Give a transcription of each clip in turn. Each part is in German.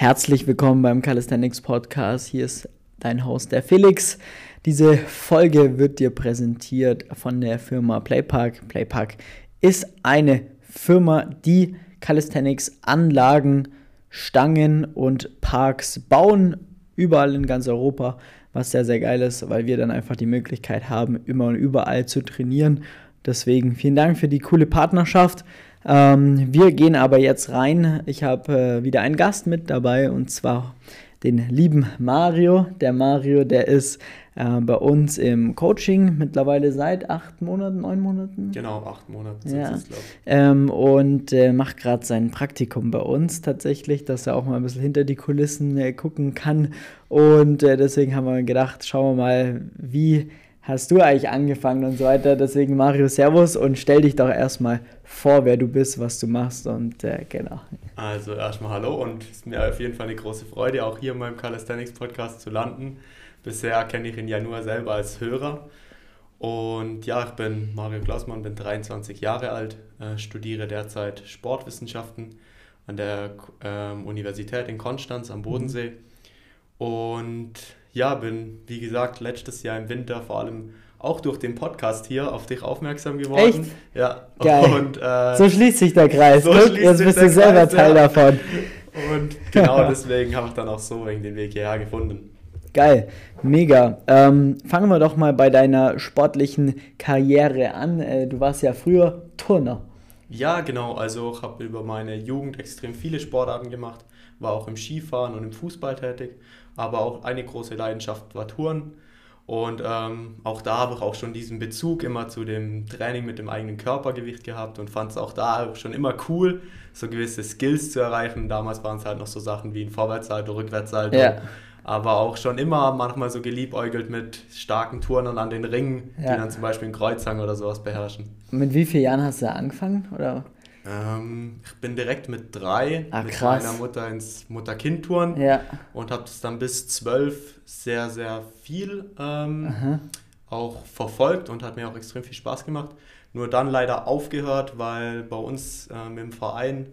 Herzlich willkommen beim Calisthenics Podcast. Hier ist dein Host, der Felix. Diese Folge wird dir präsentiert von der Firma Playpark. Playpark ist eine Firma, die Calisthenics Anlagen, Stangen und Parks bauen, überall in ganz Europa, was sehr, sehr geil ist, weil wir dann einfach die Möglichkeit haben, immer und überall zu trainieren. Deswegen vielen Dank für die coole Partnerschaft. Ähm, wir gehen aber jetzt rein. Ich habe äh, wieder einen Gast mit dabei und zwar den lieben Mario. Der Mario, der ist äh, bei uns im Coaching mittlerweile seit acht Monaten, neun Monaten. Genau, acht Monate sind Ja. es, glaube ich. Ähm, und äh, macht gerade sein Praktikum bei uns tatsächlich, dass er auch mal ein bisschen hinter die Kulissen äh, gucken kann. Und äh, deswegen haben wir gedacht, schauen wir mal, wie hast du eigentlich angefangen und so weiter. Deswegen Mario, Servus und stell dich doch erstmal vor, wer du bist, was du machst und äh, genau. Also erstmal hallo und es ist mir auf jeden Fall eine große Freude, auch hier in meinem Calisthenics Podcast zu landen. Bisher kenne ich ihn ja nur selber als Hörer. Und ja, ich bin Mario Klausmann, bin 23 Jahre alt, äh, studiere derzeit Sportwissenschaften an der ähm, Universität in Konstanz am Bodensee. Und ja, bin, wie gesagt, letztes Jahr im Winter vor allem auch durch den Podcast hier auf dich aufmerksam geworden. Echt? Ja. Geil. Und, äh, So schließt sich der Kreis. so Guck, jetzt bist du selber Kreis, Teil ja. davon. Und genau deswegen habe ich dann auch so wegen den Weg hierher gefunden. Geil, mega. Ähm, fangen wir doch mal bei deiner sportlichen Karriere an. Äh, du warst ja früher Turner. Ja, genau. Also ich habe über meine Jugend extrem viele Sportarten gemacht, war auch im Skifahren und im Fußball tätig, aber auch eine große Leidenschaft war Touren. Und ähm, auch da habe ich auch schon diesen Bezug immer zu dem Training mit dem eigenen Körpergewicht gehabt und fand es auch da schon immer cool, so gewisse Skills zu erreichen. Damals waren es halt noch so Sachen wie ein Vorwärtssalto, Rückwärtssalto. Ja. Aber auch schon immer manchmal so geliebäugelt mit starken Turnern an den Ringen, Ja. die dann zum Beispiel einen Kreuzhang oder sowas beherrschen. Mit wie vielen Jahren hast du da angefangen? Oder? Ähm, ich bin direkt mit drei Ah, mit krass. meiner Mutter ins Mutter-Kind-Touren Ja. und habe das dann bis zwölf sehr, sehr viel ähm, auch verfolgt und hat mir auch extrem viel Spaß gemacht. Nur dann leider aufgehört, weil bei uns ähm, im Verein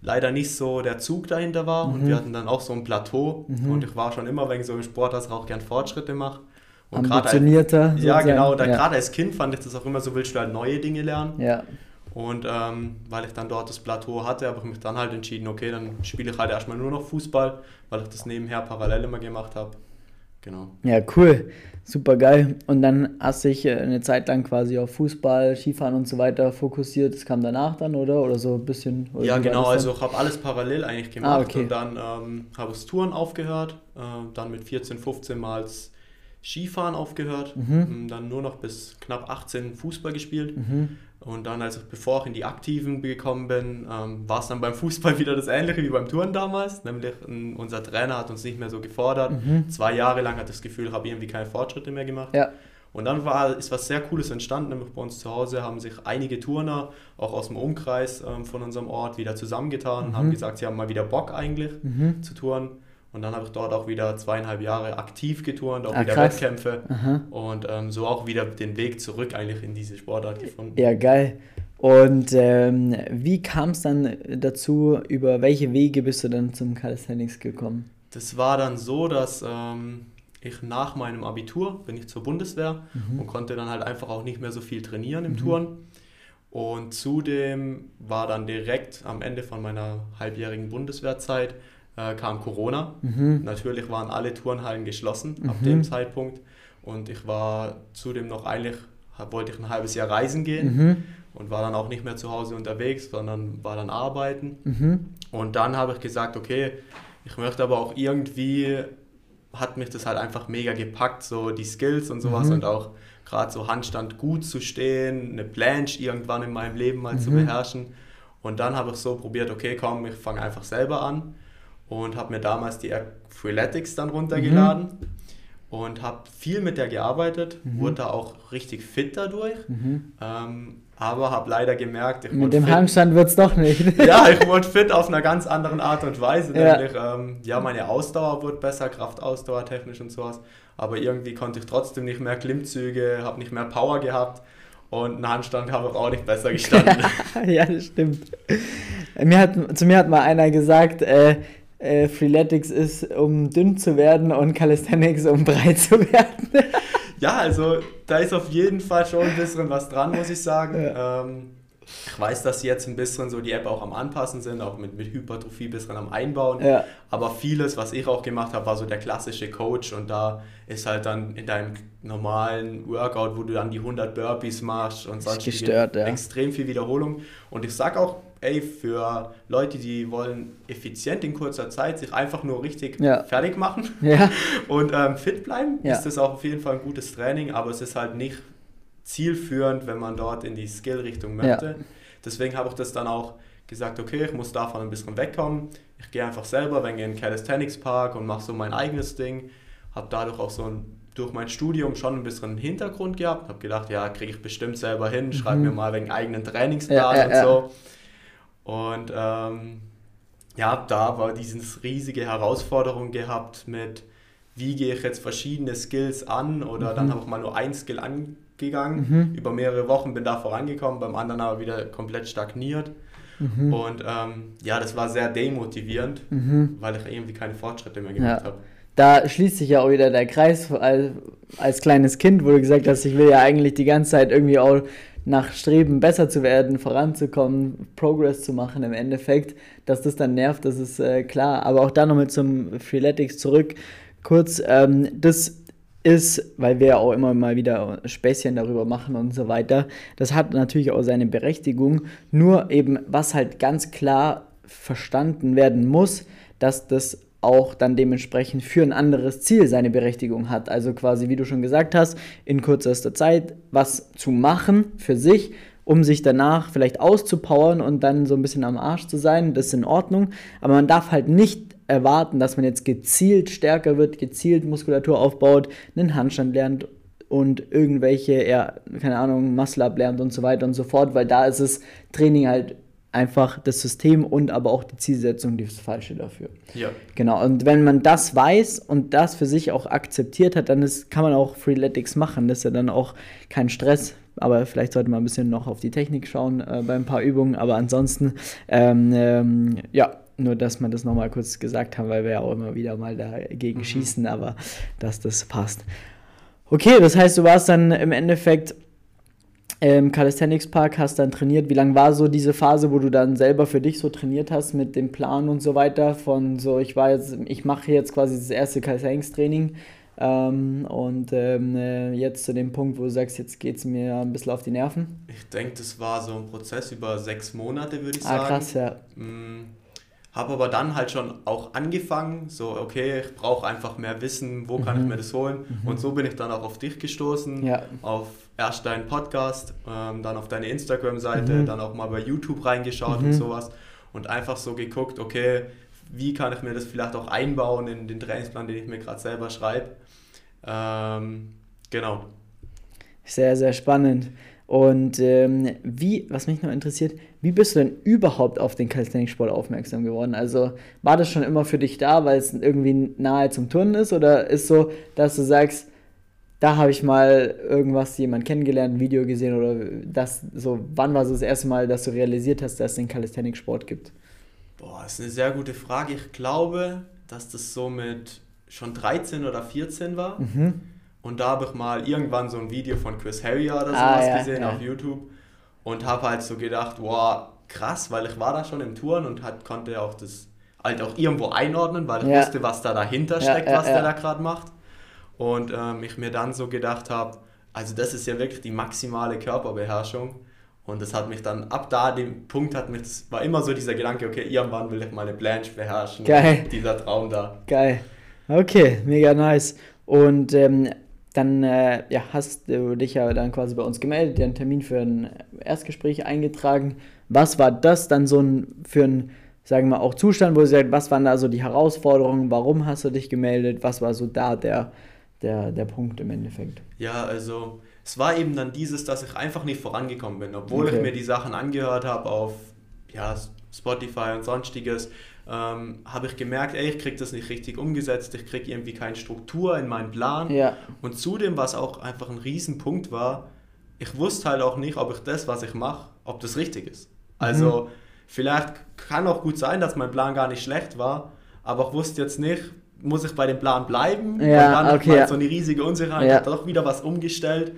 leider nicht so der Zug dahinter war und Mhm. wir hatten dann auch so ein Plateau und ich war schon immer wegen so im Sport, dass ich auch gern Fortschritte mache. Und gerade als- Ambitionierter. ja, sozusagen. genau. Da ja. Gerade als Kind fand ich das auch immer so, willst du halt neue Dinge lernen. Ja. Und ähm, weil ich dann dort das Plateau hatte, habe ich mich dann halt entschieden, okay, dann spiele ich halt erstmal nur noch Fußball, weil ich das nebenher parallel immer gemacht habe. Genau. ja, cool. Super geil. Und dann hast du dich äh, eine Zeit lang quasi auf Fußball, Skifahren und so weiter fokussiert. Das kam danach dann, oder? Oder so ein bisschen? Ja, genau, also ich habe alles parallel eigentlich gemacht Ah, okay. und dann ähm, habe ich Touren aufgehört, äh, dann mit 14, 15 Mal Skifahren aufgehört, ähm, dann nur noch bis knapp 18 Fußball gespielt. Mhm. Und dann, als ich, bevor ich in die Aktiven gekommen bin, ähm, war es dann beim Fußball wieder das Ähnliche wie beim Touren damals. Nämlich ähm, unser Trainer hat uns nicht mehr so gefordert. Zwei Jahre lang ich das Gefühl, ich habe irgendwie keine Fortschritte mehr gemacht. Ja. Und dann war, ist was sehr Cooles entstanden, nämlich bei uns zu Hause haben sich einige Turner, auch aus dem Umkreis ähm, von unserem Ort, wieder zusammengetan und haben gesagt, sie haben mal wieder Bock eigentlich Mhm. zu touren. Und dann habe ich dort auch wieder zweieinhalb Jahre aktiv geturnt, auch Ah, wieder krass. Wettkämpfe Aha. und ähm, so auch wieder den Weg zurück eigentlich in diese Sportart gefunden. Ja, geil. Und ähm, wie kam es dann dazu, über welche Wege bist du dann zum Calisthenics gekommen? Das war dann so, dass ähm, ich nach meinem Abitur bin ich zur Bundeswehr und konnte dann halt einfach auch nicht mehr so viel trainieren im Touren. Und zudem war dann direkt am Ende von meiner halbjährigen Bundeswehrzeit äh, kam Corona. Mhm. Natürlich waren alle Turnhallen geschlossen ab dem Zeitpunkt und ich war zudem noch eigentlich, wollte ich ein halbes Jahr reisen gehen Mhm. und war dann auch nicht mehr zu Hause unterwegs, sondern war dann arbeiten. Mhm. Und dann habe ich gesagt, okay, ich möchte aber auch irgendwie, hat mich das halt einfach mega gepackt, so die Skills und sowas Mhm. und auch gerade so Handstand gut zu stehen, eine Planche irgendwann in meinem Leben mal zu Mhm. beherrschen. Und dann habe ich so probiert, okay, komm, ich fange einfach selber an und habe mir damals die Freeletics dann runtergeladen Mhm. und habe viel mit der gearbeitet, wurde da auch richtig fit dadurch, ähm, aber habe leider gemerkt, ich Mhm. Mit dem fit. Handstand wird es doch nicht. Ja, ich wurde fit auf einer ganz anderen Art und Weise. Ja. Nämlich, ähm, ja, meine Ausdauer wurde besser, Kraftausdauer technisch und sowas. Aber irgendwie konnte ich trotzdem nicht mehr Klimmzüge, habe nicht mehr Power gehabt und einen Handstand habe ich auch nicht besser gestanden. ja, das stimmt. Mir hat, zu mir hat mal einer gesagt, äh, äh, Freeletics ist, um dünn zu werden und Calisthenics, um breit zu werden. ja, also da ist auf jeden Fall schon ein bisschen was dran, muss ich sagen. Ja. Ähm, ich weiß, dass sie jetzt ein bisschen so die App auch am Anpassen sind, auch mit, mit Hypertrophie ein bisschen am Einbauen. Ja. Aber vieles, was ich auch gemacht habe, war so der klassische Coach und da ist halt dann in deinem normalen Workout, wo du dann die 100 Burpees machst und sonst gestört, ja. extrem viel Wiederholung. Und ich sag auch, ey, für Leute, die wollen effizient in kurzer Zeit sich einfach nur richtig ja. fertig machen ja. und ähm, fit bleiben, ist das auch auf jeden Fall ein gutes Training, aber es ist halt nicht zielführend, wenn man dort in die Skill-Richtung möchte. Deswegen habe ich das dann auch gesagt, okay, ich muss davon ein bisschen wegkommen. Ich gehe einfach selber wenn ich in den Calisthenics Park und mache so mein eigenes Ding. Habe dadurch auch so ein, durch mein Studium schon ein bisschen Hintergrund gehabt. Habe gedacht, ja, kriege ich bestimmt selber hin. Schreibe mhm. mir mal wegen eigenen Trainingsplan ja, ja, und so. Und ähm, ja, da war diese riesige Herausforderung gehabt mit, wie gehe ich jetzt verschiedene Skills an oder mhm. dann habe ich mal nur ein Skill an gegangen, mhm. über mehrere Wochen bin da vorangekommen, beim anderen aber wieder komplett stagniert. Mhm. Und ähm, ja, das war sehr demotivierend, mhm. weil ich irgendwie keine Fortschritte mehr gemacht ja. habe. Da schließt sich ja auch wieder der Kreis als, als kleines Kind, wo du gesagt hast, ich will ja eigentlich die ganze Zeit irgendwie auch nach Streben besser zu werden, voranzukommen, Progress zu machen im Endeffekt, dass das dann nervt, das ist äh, klar. Aber auch da nochmal zum Freeletics zurück. Kurz, ähm, das ist, weil wir ja auch immer mal wieder Späßchen darüber machen und so weiter, das hat natürlich auch seine Berechtigung. Nur eben, was halt ganz klar verstanden werden muss, dass das auch dann dementsprechend für ein anderes Ziel seine Berechtigung hat. Also quasi, wie du schon gesagt hast, in kürzester Zeit was zu machen für sich, um sich danach vielleicht auszupowern und dann so ein bisschen am Arsch zu sein, das ist in Ordnung. Aber man darf halt nicht erwarten, dass man jetzt gezielt stärker wird, gezielt Muskulatur aufbaut, einen Handstand lernt und irgendwelche, ja, keine Ahnung, Muscle-Up lernt und so weiter und so fort, weil da ist es Training halt einfach das System und aber auch die Zielsetzung die das Falsche dafür. Ja. Genau, und wenn man das weiß und das für sich auch akzeptiert hat, dann ist, kann man auch Freeletics machen. Das ist ja dann auch kein Stress, aber vielleicht sollte man ein bisschen noch auf die Technik schauen äh, bei ein paar Übungen. Aber ansonsten, ähm, ähm, ja, nur, dass man das nochmal kurz gesagt haben, weil wir ja auch immer wieder mal dagegen mhm. schießen, aber dass das passt. Okay, das heißt, du warst dann im Endeffekt im Calisthenics Park, hast dann trainiert. Wie lange war so diese Phase, wo du dann selber für dich so trainiert hast mit dem Plan und so weiter? Von so, ich war jetzt, ich mache jetzt quasi das erste Calisthenics Training ähm, und ähm, äh, jetzt zu dem Punkt, wo du sagst, jetzt geht es mir ein bisschen auf die Nerven. Ich denke, das war so ein Prozess über sechs Monate, würde ich ah, sagen. Ah, krass, ja. Mm habe aber dann halt schon auch angefangen, so, okay, ich brauche einfach mehr Wissen, wo kann mhm. ich mir das holen? Mhm. Und so bin ich dann auch auf dich gestoßen, ja. auf erst deinen Podcast, ähm, dann auf deine Instagram-Seite, mhm. dann auch mal bei YouTube reingeschaut und mhm. sowas und einfach so geguckt, okay, wie kann ich mir das vielleicht auch einbauen in den Trainingsplan, den ich mir gerade selber schreibe. Ähm, genau. Sehr, sehr spannend. Und ähm, wie, was mich noch interessiert, wie bist du denn überhaupt auf den Calisthenics-Sport aufmerksam geworden? Also war das schon immer für dich da, weil es irgendwie nahe zum Turnen ist? Oder ist so, dass du sagst, da habe ich mal irgendwas, jemand kennengelernt, ein Video gesehen oder das so, wann war es das erste Mal, dass du realisiert hast, dass es den Calisthenics-Sport gibt? Boah, das ist eine sehr gute Frage. Ich glaube, dass das so mit schon 13 oder 14 war. Mhm und da habe ich mal irgendwann so ein Video von Chris Harrier oder ah, sowas ah, ja, gesehen ja. auf YouTube und habe halt so gedacht, wow, krass, weil ich war da schon im Touren und hat, konnte auch das halt auch irgendwo einordnen, weil ich ja. wusste, was da dahinter steckt, was der da gerade macht. Und ähm, ich mir dann so gedacht habe, also das ist ja wirklich die maximale Körperbeherrschung. Und das hat mich dann, ab da, dem Punkt hat mich, das war immer so dieser Gedanke, okay, irgendwann will ich meine Blanche beherrschen. Geil. Dieser Traum da. Geil. Okay, mega nice. Und ähm, dann äh, ja, hast du dich ja dann quasi bei uns gemeldet, dir einen Termin für ein Erstgespräch eingetragen. Was war das dann so ein, für ein, sagen wir auch Zustand, wo du sagst, was waren da so die Herausforderungen, warum hast du dich gemeldet, was war so da der, der, der Punkt im Endeffekt? Ja, also es war eben dann dieses, dass ich einfach nicht vorangekommen bin, obwohl okay. ich mir die Sachen angehört habe auf ja, Spotify und sonstiges ähm, habe ich gemerkt, ey, ich kriege das nicht richtig umgesetzt, ich kriege irgendwie keine Struktur in meinen Plan. Ja. Und zudem, was auch einfach ein Riesenpunkt war, ich wusste halt auch nicht, ob ich das, was ich mache, ob das richtig ist. Also mhm. vielleicht kann auch gut sein, dass mein Plan gar nicht schlecht war, aber ich wusste jetzt nicht, muss ich bei dem Plan bleiben? Ja, und dann okay, okay, ja. so eine riesige Unsicherheit, Ja. ich habe doch wieder was umgestellt.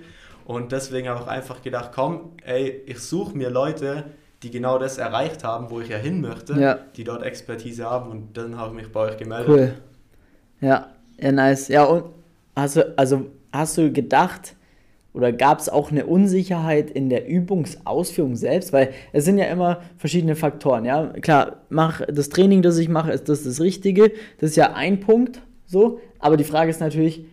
Und deswegen habe ich einfach gedacht, komm, ey, ich suche mir Leute, die genau das erreicht haben, wo ich ja hin möchte, Ja. die dort Expertise haben und dann habe ich mich bei euch gemeldet. Cool. Ja, ja, nice. Ja, und hast du, also hast du gedacht, oder gab es auch eine Unsicherheit in der Übungsausführung selbst? Weil es sind ja immer verschiedene Faktoren, ja. Klar, mach das Training, das ich mache, ist das das Richtige. Das ist ja ein Punkt, so. Aber die Frage ist natürlich,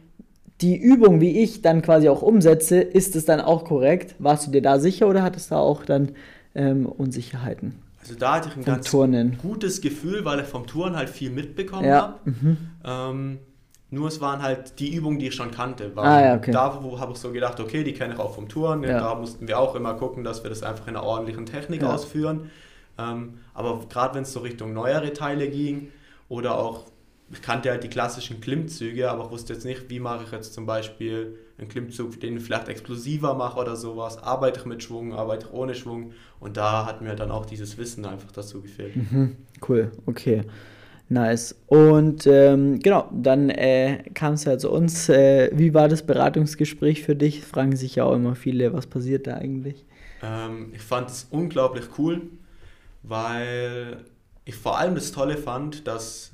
die Übung, wie ich dann quasi auch umsetze, ist es dann auch korrekt? Warst du dir da sicher oder hattest du da auch dann ähm, Unsicherheiten Also da hatte ich ein ganz Turnen? gutes Gefühl, weil ich vom Touren halt viel mitbekommen Ja. habe. Mhm. Ähm, nur es waren halt die Übungen, die ich schon kannte. Ah, ja, okay. Da habe ich so gedacht, okay, die kenne ich auch vom Touren. Ja. Da mussten wir auch immer gucken, dass wir das einfach in einer ordentlichen Technik Ja. ausführen. Ähm, aber gerade wenn es so Richtung neuere Teile ging oder auch, ich kannte halt die klassischen Klimmzüge, aber ich wusste jetzt nicht, wie mache ich jetzt zum Beispiel einen Klimmzug, den ich vielleicht explosiver mache oder sowas. Arbeite ich mit Schwung, arbeite ich ohne Schwung. Und da hat mir dann auch dieses Wissen einfach dazu gefehlt. Mhm, cool, okay. Nice. Und ähm, genau, dann äh, kam es ja zu uns. Äh, wie war das Beratungsgespräch für dich? Fragen sich ja auch immer viele, was passiert da eigentlich? Ähm, ich fand es unglaublich cool, weil ich vor allem das Tolle fand, dass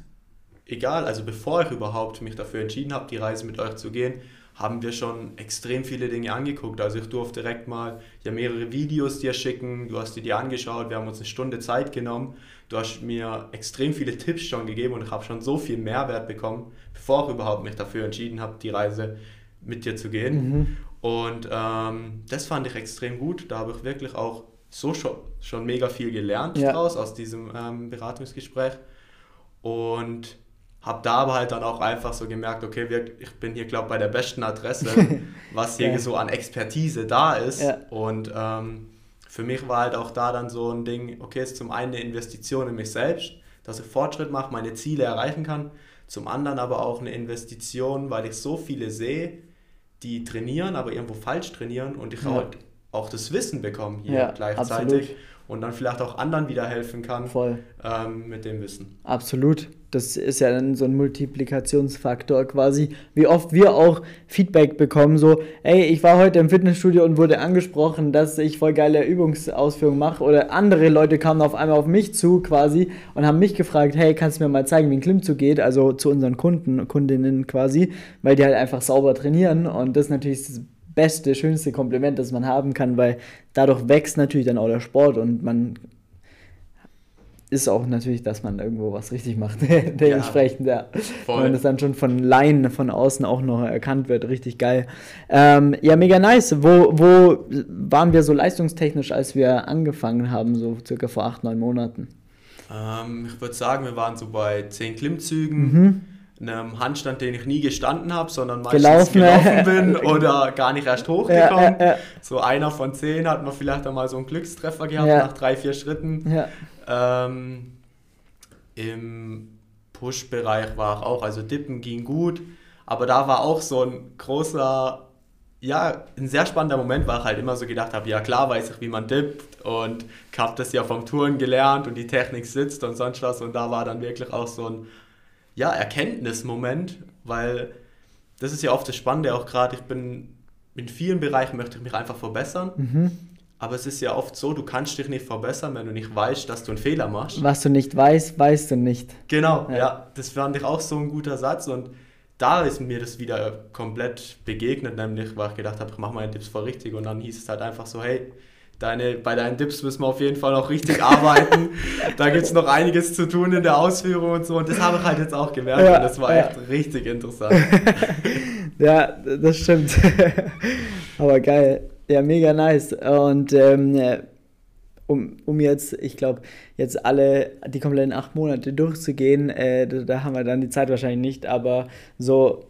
egal, also bevor ich überhaupt mich dafür entschieden habe, die Reise mit euch zu gehen, haben wir schon extrem viele Dinge angeguckt. Also ich durfte direkt mal ja mehrere Videos dir schicken, du hast dir die angeschaut, wir haben uns eine Stunde Zeit genommen, du hast mir extrem viele Tipps schon gegeben und ich habe schon so viel Mehrwert bekommen, bevor ich überhaupt mich dafür entschieden habe, die Reise mit dir zu gehen. Mhm. Und ähm, das fand ich extrem gut. Da habe ich wirklich auch so schon, schon mega viel gelernt Ja. draus aus diesem ähm, Beratungsgespräch. Und habe da aber halt dann auch einfach so gemerkt, okay, wir, ich bin hier, glaube ich, bei der besten Adresse, was hier Geil. so an Expertise da ist. Ja. Und ähm, für mich war halt auch da dann so ein Ding, okay, ist zum einen eine Investition in mich selbst, dass ich Fortschritt mache, meine Ziele erreichen kann. Zum anderen aber auch eine Investition, weil ich so viele sehe, die trainieren, aber irgendwo falsch trainieren und ich Ja. halt auch das Wissen bekomme hier Ja, gleichzeitig absolut. Und dann vielleicht auch anderen wieder helfen kann Voll. ähm, mit dem Wissen. Absolut. Das ist ja dann so ein Multiplikationsfaktor quasi, wie oft wir auch Feedback bekommen, so, ey, ich war heute im Fitnessstudio und wurde angesprochen, dass ich voll geile Übungsausführungen mache oder andere Leute kamen auf einmal auf mich zu quasi und haben mich gefragt, hey, kannst du mir mal zeigen, wie ein Klimmzug geht, also zu unseren Kunden, Kundinnen quasi, weil die halt einfach sauber trainieren und das ist natürlich das beste, schönste Kompliment, das man haben kann, weil dadurch wächst natürlich dann auch der Sport und man ist auch natürlich, dass man irgendwo was richtig macht. Dementsprechend, ja. Voll. Wenn das dann schon von Laien von außen auch noch erkannt wird, richtig geil. Ähm, ja, mega nice. Wo, wo waren wir so leistungstechnisch, als wir angefangen haben, so circa vor acht, neun Monaten? Ähm, ich würde sagen, wir waren so bei 10 Klimmzügen, Mhm. Einem Handstand, den ich nie gestanden habe, sondern meistens Gelaufen. gelaufen bin oder gar nicht erst hochgekommen. Ja, ja, So einer von 10 hat man vielleicht einmal so einen Glückstreffer gehabt nach drei, vier Schritten. Ähm, Im Push-Bereich war ich auch, also Dippen ging gut, aber da war auch so ein großer, ja, ein sehr spannender Moment, weil ich halt immer so gedacht habe, ja klar weiß ich, wie man dippt und ich habe das ja vom Touren gelernt und die Technik sitzt und sonst was und da war dann wirklich auch so ein, ja, Erkenntnismoment, weil das ist ja oft das Spannende auch gerade, ich bin in vielen Bereichen möchte ich mich einfach verbessern, Mhm. aber es ist ja oft so, du kannst dich nicht verbessern, wenn du nicht weißt, dass du einen Fehler machst. Was du nicht weißt, weißt du nicht. Genau, Ja. ja. das fand ich auch so ein guter Satz und da ist mir das wieder komplett begegnet, nämlich weil ich gedacht habe, ich mache meine Dips voll richtig und dann hieß es halt einfach so, hey, deine, bei deinen Dips müssen wir auf jeden Fall noch richtig arbeiten, da gibt es noch einiges zu tun in der Ausführung und so und das habe ich halt jetzt auch gemerkt Ja, und das war ja. echt richtig interessant. Ja, das stimmt. Aber geil. Ja, mega nice. Und ähm, äh, um, um jetzt, ich glaube, jetzt alle die kompletten acht Monate durchzugehen, äh, da, da haben wir dann die Zeit wahrscheinlich nicht, aber so,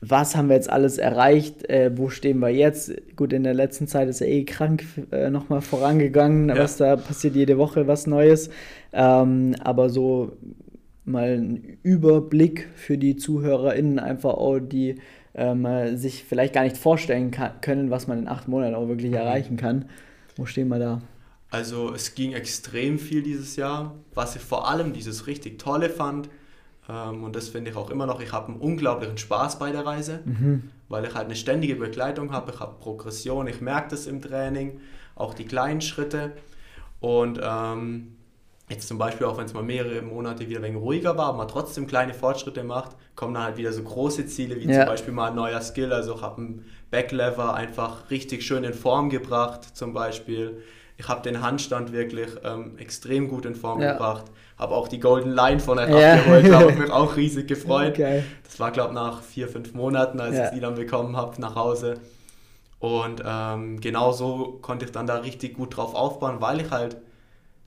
was haben wir jetzt alles erreicht? Äh, wo stehen wir jetzt? Gut, in der letzten Zeit ist er eh krank äh, nochmal vorangegangen, Ja. was da passiert jede Woche was Neues. Ähm, aber so mal ein Überblick für die ZuhörerInnen, einfach auch, die ähm, äh, sich vielleicht gar nicht vorstellen können, was man in acht Monaten auch wirklich erreichen kann. Wo stehen wir da? Also es ging extrem viel dieses Jahr. Was ich vor allem dieses richtig Tolle fand, und das finde ich auch immer noch. Ich habe einen unglaublichen Spaß bei der Reise, mhm. weil ich halt eine ständige Begleitung habe. Ich habe Progression, ich merke das im Training, auch die kleinen Schritte. Und ähm, jetzt zum Beispiel auch wenn es mal mehrere Monate wieder ein wenig ruhiger war, aber man trotzdem kleine Fortschritte macht, kommen dann halt wieder so große Ziele, wie ja. zum Beispiel mal ein neuer Skill. Also ich habe einen Backlever einfach richtig schön in Form gebracht, zum Beispiel. Ich habe den Handstand wirklich ähm, extrem gut in Form ja. gebracht. Habe auch die Golden Line von der ja. geholt, habe mich auch riesig gefreut. Okay. Das war, glaube ich, nach vier, fünf Monaten, als ich die dann bekommen habe, nach Hause. Und ähm, genau so konnte ich dann da richtig gut drauf aufbauen, weil ich halt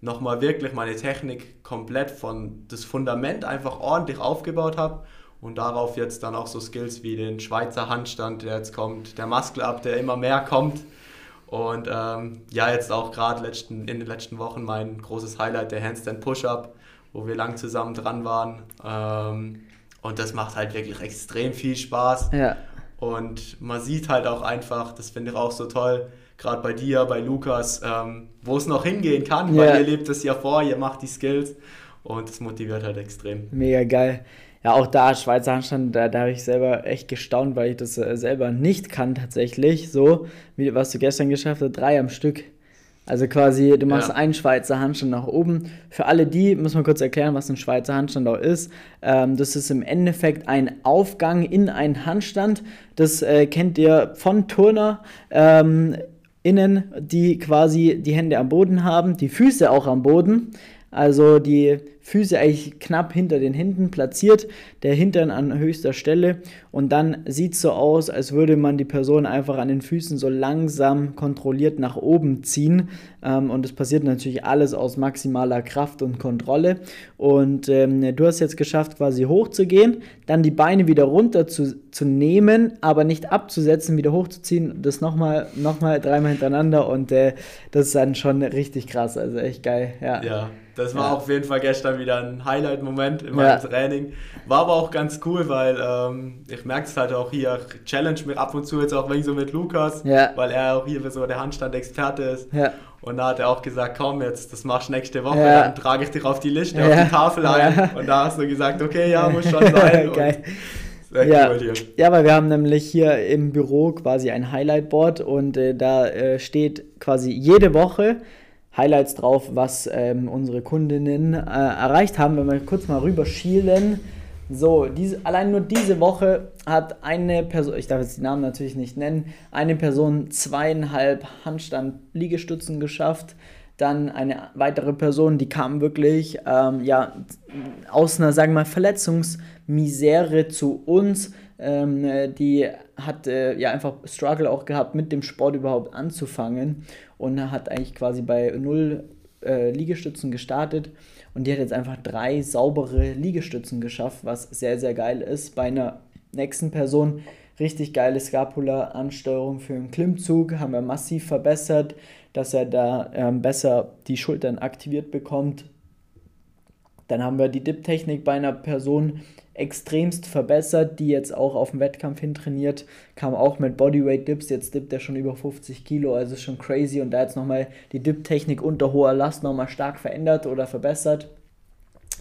nochmal wirklich meine Technik komplett von das Fundament einfach ordentlich aufgebaut habe und darauf jetzt dann auch so Skills wie den Schweizer Handstand, der jetzt kommt, der Muscle Up, der immer mehr kommt. Und ähm, ja, jetzt auch gerade in den letzten Wochen mein großes Highlight, der Handstand Push-Up, wo wir lang zusammen dran waren. Ähm, und das macht halt wirklich extrem viel Spaß. Ja. Und man sieht halt auch einfach, das finde ich auch so toll, gerade bei dir, bei Lukas, ähm, wo es noch hingehen kann, yeah. weil ihr lebt es ja vor, ihr macht die Skills und das motiviert halt extrem. Mega geil. Ja, auch da Schweizer Handstand, da, da habe ich selber echt gestaunt, weil ich das äh, selber nicht kann tatsächlich. So, wie was du gestern geschafft hast, drei am Stück. Also quasi, du machst ja. einen Schweizer Handstand nach oben. Für alle die, muss man kurz erklären, was ein Schweizer Handstand auch ist. Ähm, das ist im Endeffekt ein Aufgang in einen Handstand. Das äh, kennt ihr von Turner. Ähm, innen, die quasi die Hände am Boden haben, die Füße auch am Boden. Also die Füße eigentlich knapp hinter den Händen platziert, der Hintern an höchster Stelle. Und dann sieht es so aus, als würde man die Person einfach an den Füßen so langsam kontrolliert nach oben ziehen. Ähm, und es passiert natürlich alles aus maximaler Kraft und Kontrolle. Und ähm, du hast jetzt geschafft quasi hochzugehen, dann die Beine wieder runter zu, zu nehmen, aber nicht abzusetzen, wieder hochzuziehen, das nochmal noch mal dreimal hintereinander. Und äh, das ist dann schon richtig krass, also echt geil, ja. Ja, das war ja. auf jeden Fall gestern wieder ein Highlight-Moment in meinem ja. Training. War aber auch ganz cool, weil ähm, ich merke es halt auch hier, challenge mich ab und zu jetzt auch wegen so mit Lukas, ja. weil er auch hier so der Handstand-Experte ist. Und da hat er auch gesagt, komm jetzt, das machst du nächste Woche, dann trage ich dich auf die Liste, auf die Tafel ein. Und da hast du gesagt, okay, ja, muss schon sein. Geil. Ja, cool ja, weil wir haben nämlich hier im Büro quasi ein Highlight-Board und äh, da äh, steht quasi jede Woche Highlights drauf, was ähm, unsere Kundinnen äh, erreicht haben. Wenn wir kurz mal rüberschielen. So, diese, allein nur diese Woche hat eine Person, ich darf jetzt die Namen natürlich nicht nennen, eine Person zweieinhalb Handstand-Liegestützen geschafft. Dann eine weitere Person, die kam wirklich ähm, ja, aus einer, sagen wir mal, Verletzungsmisere zu uns. Ähm, die hat äh, ja einfach Struggle auch gehabt, mit dem Sport überhaupt anzufangen und hat eigentlich quasi bei null äh, Liegestützen gestartet und die hat jetzt einfach drei saubere Liegestützen geschafft, was sehr, sehr geil ist. Bei einer nächsten Person richtig geile Scapula-Ansteuerung für einen Klimmzug, haben wir massiv verbessert, dass er da ähm, besser die Schultern aktiviert bekommt. Dann haben wir die Dip-Technik bei einer Person extremst verbessert, die jetzt auch auf dem Wettkampf hin trainiert, kam auch mit Bodyweight Dips, jetzt dippt er schon über 50 Kilo, also ist schon crazy und da jetzt nochmal die Dip-Technik unter hoher Last nochmal stark verändert oder verbessert.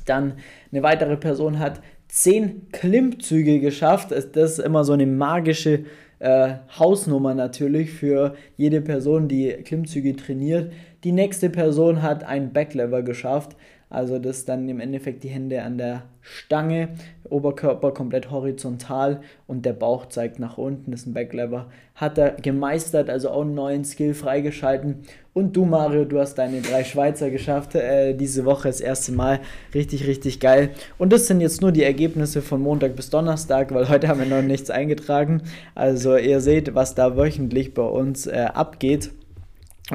Dann eine weitere Person hat 10 Klimmzüge geschafft, das ist immer so eine magische äh, Hausnummer natürlich für jede Person, die Klimmzüge trainiert. Die nächste Person hat ein Backlever geschafft, also das dann im Endeffekt die Hände an der Stange, Oberkörper komplett horizontal und der Bauch zeigt nach unten, das ist ein Backlever. Hat er gemeistert, also auch einen neuen Skill freigeschalten. Und du, Mario, du hast deine drei Schweizer geschafft, äh, diese Woche das erste Mal. Richtig, richtig geil. Und das sind jetzt nur die Ergebnisse von Montag bis Donnerstag, weil heute haben wir noch nichts eingetragen. Also ihr seht, was da wöchentlich bei uns äh, abgeht.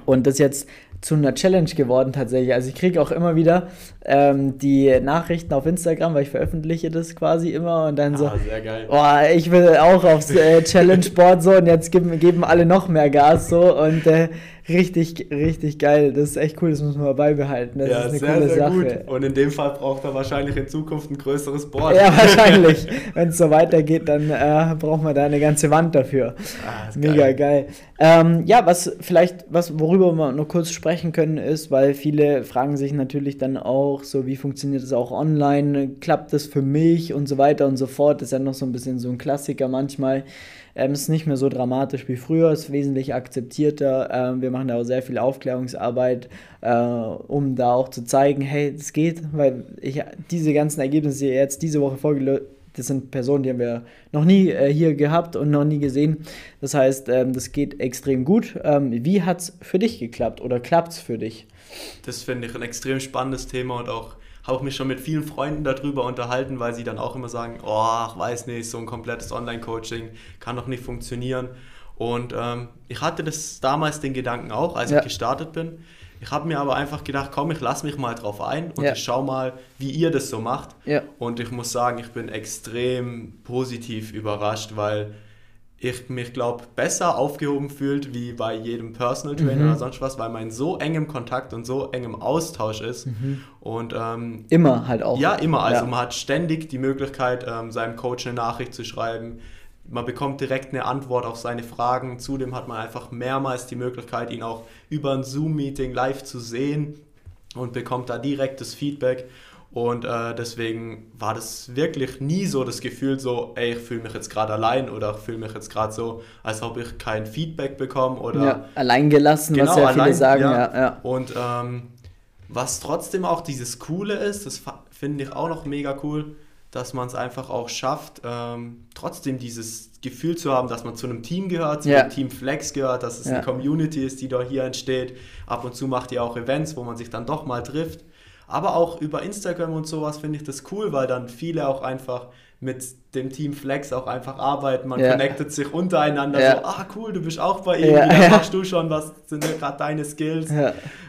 Und das jetzt zu einer Challenge geworden tatsächlich. Also ich kriege auch immer wieder ähm, die Nachrichten auf Instagram, weil ich veröffentliche das quasi immer und dann ah, so, sehr geil. Oh, ich will auch aufs äh, Challenge Board so und jetzt geben, geben alle noch mehr Gas so und äh, richtig, richtig geil. Das ist echt cool, das muss man beibehalten. Das ja, ist eine sehr, coole sehr Sache. Gut. Und in dem Fall braucht er wahrscheinlich in Zukunft ein größeres Board. Ja, wahrscheinlich. Wenn es so weitergeht, dann äh, braucht man da eine ganze Wand dafür. Ah, Mega geil. geil. Ähm, ja, was vielleicht, was, worüber wir noch kurz sprechen können, ist, weil viele fragen sich natürlich dann auch, so wie funktioniert das auch online, klappt das für mich und so weiter und so fort. Das ist ja noch so ein bisschen so ein Klassiker manchmal. Ähm, ist nicht mehr so dramatisch wie früher, ist wesentlich akzeptierter. Ähm, wir machen da auch sehr viel Aufklärungsarbeit, äh, um da auch zu zeigen, hey, es geht, weil ich diese ganzen Ergebnisse, die jetzt diese Woche vorgelegt das sind Personen, die haben wir noch nie äh, hier gehabt und noch nie gesehen. Das heißt, ähm, das geht extrem gut. Ähm, wie hat es für dich geklappt oder klappt es für dich? Das finde ich ein extrem spannendes Thema und auch habe mich schon mit vielen Freunden darüber unterhalten, weil sie dann auch immer sagen, oh, ich weiß nicht, so ein komplettes Online-Coaching kann doch nicht funktionieren. Und ähm, ich hatte das damals den Gedanken auch, als ja. ich gestartet bin. Ich habe mir aber einfach gedacht, komm, ich lasse mich mal drauf ein und ja. ich schau mal, wie ihr das so macht. Ja. Und ich muss sagen, ich bin extrem positiv überrascht, weil ich mich, glaube besser aufgehoben fühlt wie bei jedem Personal Trainer mhm. oder sonst was, weil man in so engem Kontakt und so engem Austausch ist. Mhm. Und ähm, immer halt auch. Ja, immer. Also ja. man hat ständig die Möglichkeit, ähm, seinem Coach eine Nachricht zu schreiben. Man bekommt direkt eine Antwort auf seine Fragen. Zudem hat man einfach mehrmals die Möglichkeit, ihn auch über ein Zoom-Meeting live zu sehen und bekommt da direkt das Feedback. Und äh, deswegen war das wirklich nie so das Gefühl so, ey, ich fühle mich jetzt gerade allein oder ich fühle mich jetzt gerade so, als ob ich kein Feedback bekomme oder... Ja, allein gelassen, genau, was ja allein, viele sagen, ja. ja, ja. Und ähm, was trotzdem auch dieses Coole ist, das finde ich auch noch mega cool, dass man es einfach auch schafft, ähm, trotzdem dieses Gefühl zu haben, dass man zu einem Team gehört, zu ja. einem Team Flex gehört, dass es eine Community ist, die da hier entsteht. Ab und zu macht ihr auch Events, wo man sich dann doch mal trifft. Aber auch über Instagram und sowas finde ich das cool, weil dann viele auch einfach mit dem Team Flex auch einfach arbeiten. Man ja. connectet sich untereinander ja. so, ah cool, du bist auch bei ihm, ja. machst du schon, was sind gerade deine Skills,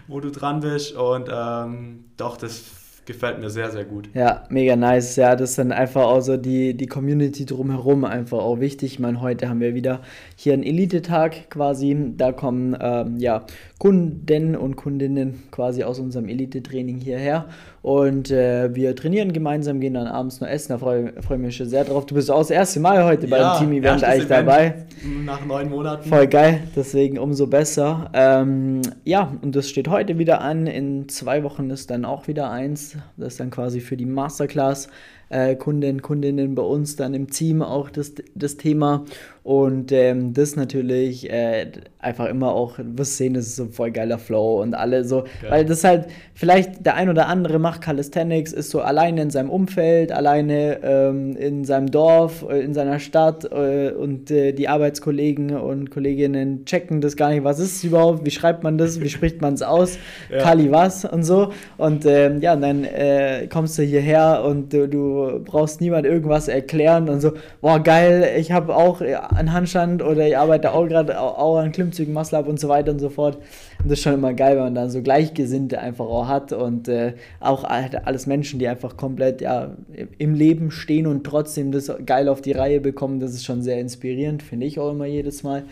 wo du dran bist. Und ähm, doch, das gefällt mir sehr, sehr gut. Ja, mega nice. Ja, das ist dann einfach auch so die, die Community drumherum einfach auch wichtig. Ich meine, heute haben wir wieder hier einen Elite-Tag quasi. Da kommen ähm, ja Kunden und Kundinnen quasi aus unserem Elite-Training hierher. Und äh, wir trainieren gemeinsam, gehen dann abends noch essen. Da freue freu ich mich schon sehr drauf. Du bist auch das erste Mal heute ja, beim Team-Event eigentlich Event dabei. Nach neun Monaten. Voll geil, deswegen umso besser. Ähm, ja, und das steht heute wieder an. In zwei Wochen ist dann auch wieder eins. Das ist dann quasi für die Masterclass äh, Kunden, Kundinnen bei uns dann im Team auch das, das Thema. Und ähm, das natürlich äh, einfach immer auch, wirst sehen, das ist so voll geiler Flow und alle so, Geil. weil das halt, vielleicht der ein oder andere macht Calisthenics, ist so alleine in seinem Umfeld, alleine ähm, in seinem Dorf, äh, in seiner Stadt äh, und äh, die Arbeitskollegen und Kolleginnen checken das gar nicht, was ist es überhaupt, wie schreibt man das, wie spricht man es aus, ja. Kali was und so. Und ähm, ja, dann äh, kommst du hierher und du, du brauchst niemand irgendwas erklären und so, boah geil, ich habe auch an Handstand oder ich arbeite auch gerade auch an Klimmzügen, Muscle und so weiter und so fort. Und das ist schon immer geil, wenn man dann so Gleichgesinnte einfach auch hat und äh, auch alles Menschen, die einfach komplett ja, im Leben stehen und trotzdem das geil auf die Reihe bekommen. Das ist schon sehr inspirierend, finde ich auch immer jedes Mal,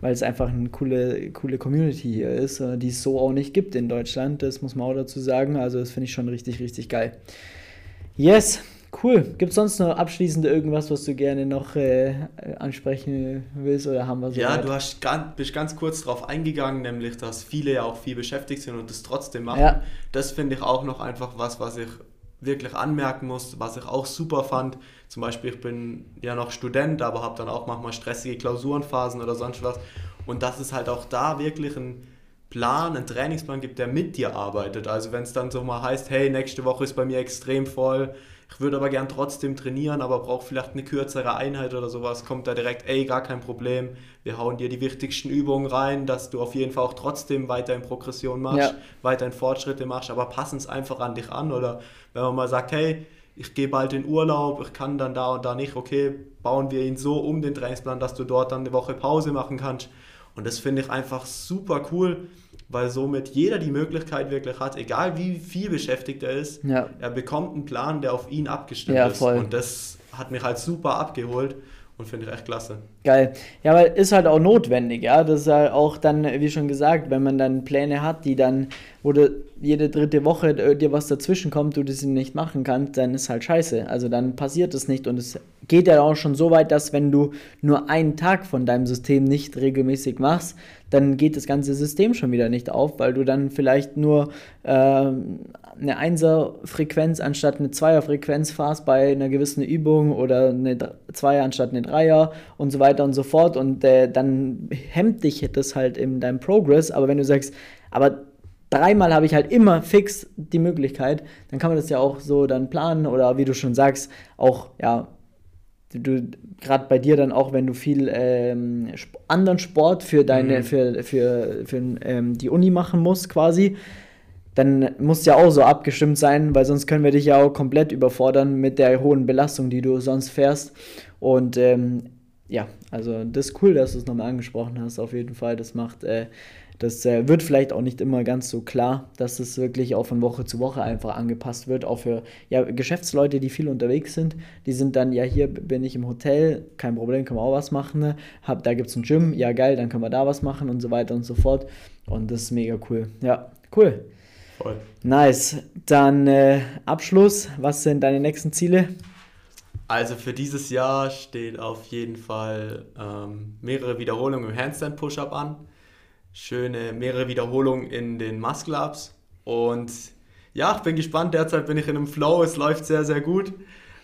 weil es einfach eine coole, coole Community hier ist, äh, die es so auch nicht gibt in Deutschland. Das muss man auch dazu sagen. Also das finde ich schon richtig, richtig geil. Yes, Cool. Gibt es sonst noch abschließend irgendwas, was du gerne noch äh, ansprechen willst oder haben wir so? Ja, weit? du hast ganz, bist ganz kurz darauf eingegangen, nämlich, dass viele ja auch viel beschäftigt sind und das trotzdem machen. Ja. Das finde ich auch noch einfach was, was ich wirklich anmerken muss, was ich auch super fand. Zum Beispiel, ich bin ja noch Student, aber habe dann auch manchmal stressige Klausurenphasen oder sonst was. Und dass es halt auch da wirklich ein Plan, einen Trainingsplan gibt, der mit dir arbeitet. Also wenn es dann so mal heißt, hey, nächste Woche ist bei mir extrem voll, ich würde aber gern trotzdem trainieren, aber brauche vielleicht eine kürzere Einheit oder sowas, kommt da direkt, ey, gar kein Problem, wir hauen dir die wichtigsten Übungen rein, dass du auf jeden Fall auch trotzdem weiter in Progression machst, ja. weiter in Fortschritte machst, aber passen es einfach an dich an. Oder wenn man mal sagt, hey, ich gehe bald in Urlaub, ich kann dann da und da nicht, okay, bauen wir ihn so um den Trainingsplan, dass du dort dann eine Woche Pause machen kannst. Und das finde ich einfach super cool, weil somit jeder die Möglichkeit wirklich hat, egal wie viel beschäftigt er ist, ja. er bekommt einen Plan, der auf ihn abgestimmt ja, ist. Und das hat mich halt super abgeholt. Und finde ich echt klasse. Geil. Ja, aber ist halt auch notwendig, ja. Das ist halt auch dann, wie schon gesagt, wenn man dann Pläne hat, die dann, wo du jede dritte Woche dir was dazwischen kommt, du das nicht machen kannst, dann ist halt scheiße. Also dann passiert es nicht und es geht ja auch schon so weit, dass wenn du nur einen Tag von deinem System nicht regelmäßig machst, dann geht das ganze System schon wieder nicht auf, weil du dann vielleicht nur äh, eine Einser-Frequenz anstatt eine Zweier-Frequenz fährst bei einer gewissen Übung oder eine Zweier anstatt eine Dreier und so weiter und so fort. Und äh, dann hemmt dich das halt in deinem Progress, aber wenn du sagst, aber dreimal habe ich halt immer fix die Möglichkeit, dann kann man das ja auch so dann planen. Oder wie du schon sagst, auch ja du gerade bei dir dann auch, wenn du viel ähm, anderen Sport für deine, mhm. für, für, für ähm, die Uni machen musst, quasi, dann muss ja auch so abgestimmt sein, weil sonst können wir dich ja auch komplett überfordern mit der hohen Belastung, die du sonst fährst. Und ähm, ja, also das ist cool, dass du es nochmal angesprochen hast, auf jeden Fall. Das macht äh, das äh, wird vielleicht auch nicht immer ganz so klar, dass es wirklich auch von Woche zu Woche einfach angepasst wird. Auch für ja, Geschäftsleute, die viel unterwegs sind. Die sind dann, ja, hier bin ich im Hotel, kein Problem, können wir auch was machen. Ne? Hab, da gibt es ein Gym, ja geil, dann können wir da was machen und so weiter und so fort. Und das ist mega cool. Ja, cool. Voll. Nice. Dann äh, Abschluss. Was sind deine nächsten Ziele? Also für dieses Jahr steht auf jeden Fall ähm, mehrere Wiederholungen im Handstand Push-Up an schöne mehrere Wiederholungen in den Muscle-Ups. Und ja, ich bin gespannt. Derzeit bin ich in einem Flow. Es läuft sehr, sehr gut.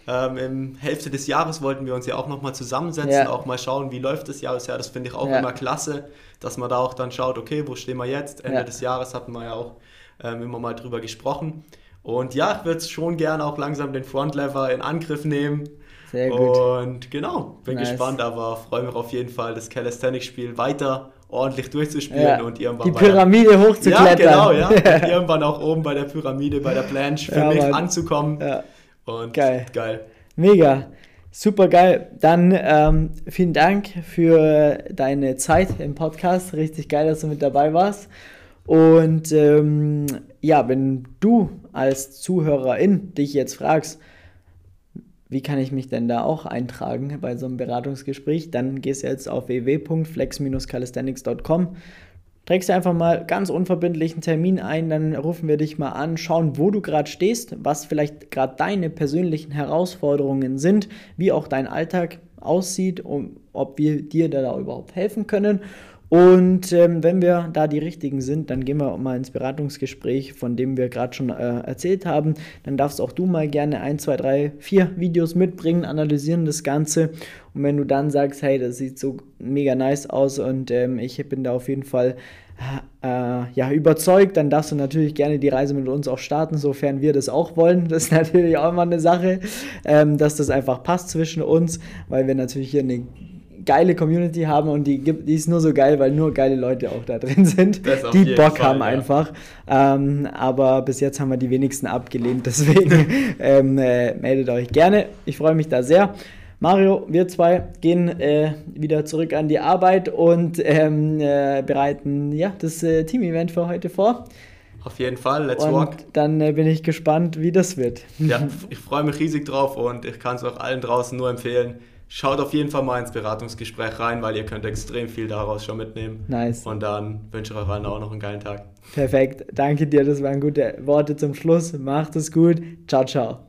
Ähm, Im Hälfte des Jahres wollten wir uns ja auch nochmal zusammensetzen, ja. auch mal schauen, wie läuft das Jahr bisher. Das finde ich auch ja. immer klasse, dass man da auch dann schaut, okay, wo stehen wir jetzt? Ende ja. des Jahres hatten wir ja auch ähm, immer mal drüber gesprochen. Und ja, ich würde schon gerne auch langsam den Frontlever in Angriff nehmen. Sehr gut. Und genau, bin nice. gespannt, aber freue mich auf jeden Fall, das Calisthenics-Spiel weiter ordentlich durchzuspielen ja. und irgendwann. Die Pyramide hochzuklettern. Ja, genau, ja. Und irgendwann auch oben bei der Pyramide, bei der Planche für ja, mich Mann. anzukommen. Ja. Und geil. geil. Mega. Super geil. Dann ähm, vielen Dank für deine Zeit im Podcast. Richtig geil, dass du mit dabei warst. Und ähm, ja, wenn du als Zuhörerin dich jetzt fragst, wie kann ich mich denn da auch eintragen bei so einem Beratungsgespräch? Dann gehst du jetzt auf www.flex-calisthenics.com, trägst dir einfach mal ganz unverbindlich einen Termin ein, dann rufen wir dich mal an, schauen, wo du gerade stehst, was vielleicht gerade deine persönlichen Herausforderungen sind, wie auch dein Alltag aussieht, um, ob wir dir da überhaupt helfen können und ähm, wenn wir da die richtigen sind, dann gehen wir mal ins Beratungsgespräch, von dem wir gerade schon äh, erzählt haben. Dann darfst auch du mal gerne ein, zwei, drei, vier Videos mitbringen, analysieren das Ganze. Und wenn du dann sagst, hey, das sieht so mega nice aus und ähm, ich bin da auf jeden Fall äh, ja, überzeugt, dann darfst du natürlich gerne die Reise mit uns auch starten, sofern wir das auch wollen. Das ist natürlich auch immer eine Sache, ähm, dass das einfach passt zwischen uns, weil wir natürlich hier eine geile Community haben und die, gibt, die ist nur so geil, weil nur geile Leute auch da drin sind, die Bock Fall, haben ja. einfach. Ähm, aber bis jetzt haben wir die wenigsten abgelehnt, deswegen ähm, äh, meldet euch gerne. Ich freue mich da sehr. Mario, wir zwei gehen äh, wieder zurück an die Arbeit und ähm, äh, bereiten ja, das äh, Team-Event für heute vor. Auf jeden Fall, let's und walk. Dann äh, bin ich gespannt, wie das wird. Ja, ich freue mich riesig drauf und ich kann es auch allen draußen nur empfehlen schaut auf jeden Fall mal ins Beratungsgespräch rein, weil ihr könnt extrem viel daraus schon mitnehmen. Nice. Und dann wünsche ich euch allen auch noch einen geilen Tag. Perfekt. Danke dir, das waren gute Worte zum Schluss. Macht es gut. Ciao, ciao.